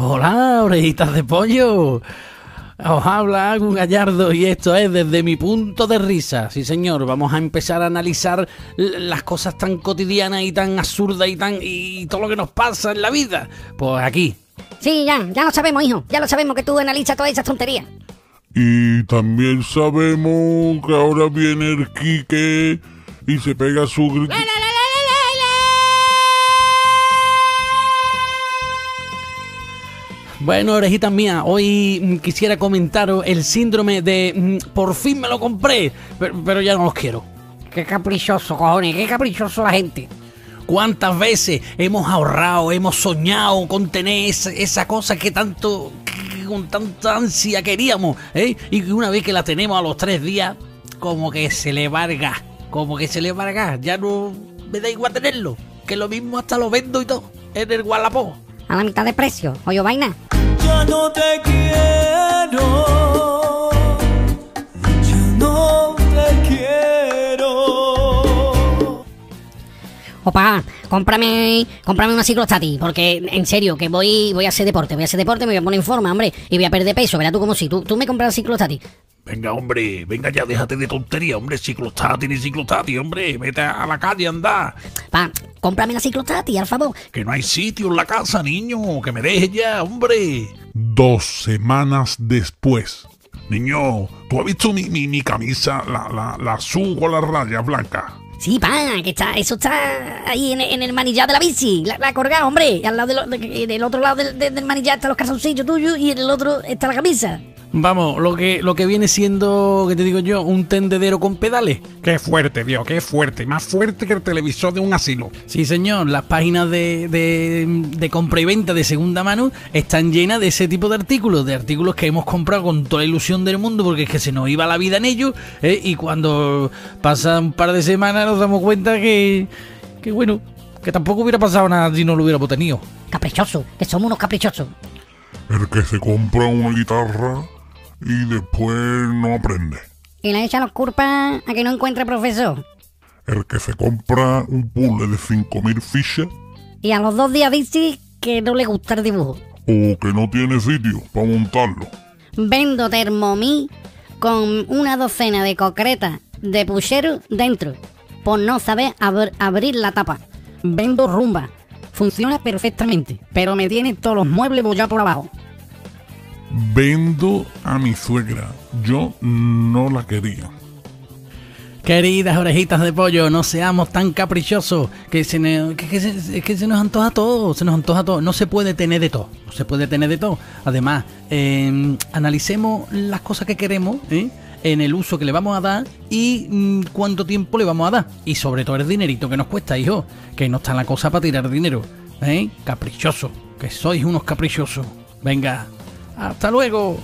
Hola, orejitas de pollo. Os habla un gallardo y esto es desde mi punto de risa. Sí, señor, vamos a empezar a analizar las cosas tan cotidianas y tan absurdas y tan y todo lo que nos pasa en la vida. Pues aquí. Sí, ya, ya lo sabemos, hijo. Ya lo sabemos que tú analizas todas esas tonterías. Y también sabemos que ahora viene el Quique y se pega su grito. Bueno, orejitas mías, hoy quisiera comentaros el síndrome de mm, por fin me lo compré, pero, pero ya no los quiero. Qué caprichoso, cojones, qué caprichoso la gente. ¿Cuántas veces hemos ahorrado, hemos soñado con tener esa, esa cosa que tanto, que con tanta ansia queríamos? ¿eh? Y una vez que la tenemos a los tres días, como que se le varga, como que se le varga, ya no me da igual tenerlo, que lo mismo hasta lo vendo y todo, en el Wallapop. A la mitad de precio, oye vaina. Ya no te quiero. Ya no te quiero. Opa, cómprame, cómprame una ciclostati, porque en serio, que voy, voy a hacer deporte, voy a hacer deporte, me voy a poner en forma, hombre, y voy a perder peso, verás tú como si, tú, tú me compras ciclostati. Venga, hombre, venga ya, déjate de tontería, hombre, ciclostati ni ciclostati, hombre, vete a la calle, anda. Pa, cómprame la ciclostati, al favor. Que no hay sitio en la casa, niño, que me dejes ya, hombre. Dos semanas después. Niño, ¿tú has visto mi, mi, mi camisa, la, la, la azul con las rayas blancas? Sí, pa, que está, eso está ahí en, en el manillar de la bici, la, la colgada, hombre, y al lado de lo- de- del otro lado del, del- del manillar están los calzoncillos tuyos y en el otro está la camisa. Vamos, lo que, lo que viene siendo, que te digo yo, un tendedero con pedales. Qué fuerte, Dios, qué fuerte, más fuerte que el televisor de un asilo. Sí, señor, las páginas de, de, de compra y venta de segunda mano están llenas de ese tipo de artículos, de artículos que hemos comprado con toda la ilusión del mundo porque es que se nos iba la vida en ellos ¿eh? y cuando pasa un par de semanas nos damos cuenta que, que bueno, que tampoco hubiera pasado nada si no lo hubiéramos tenido. Caprichoso, que somos unos caprichosos. El que se compra una guitarra y después no aprende. Y le echa los culpas a que no encuentre profesor. El que se compra un puzzle de 5.000 fichas Y a los dos días dice que no le gusta el dibujo. o que no tiene sitio para montarlo. Vendo Thermomix con una docena de concretas de puchero dentro, por no saber abr- abrir la tapa. Vendo rumba. Funciona perfectamente, pero me tiene todos los muebles bollados por abajo. Vendo a mi suegra. Yo no la quería. Queridas orejitas de pollo, no seamos tan caprichosos, que se, que, se, nos antoja todo, se nos antoja todo. No se puede tener de todo, no se puede tener de todo. Además, eh, analicemos las cosas que queremos, ¿eh? en el uso que le vamos a dar y mm, cuánto tiempo le vamos a dar. Y sobre todo el dinerito que nos cuesta, hijo, que no está la cosa para tirar dinero. ¿eh? Caprichoso, que sois unos caprichosos. Venga, hasta luego.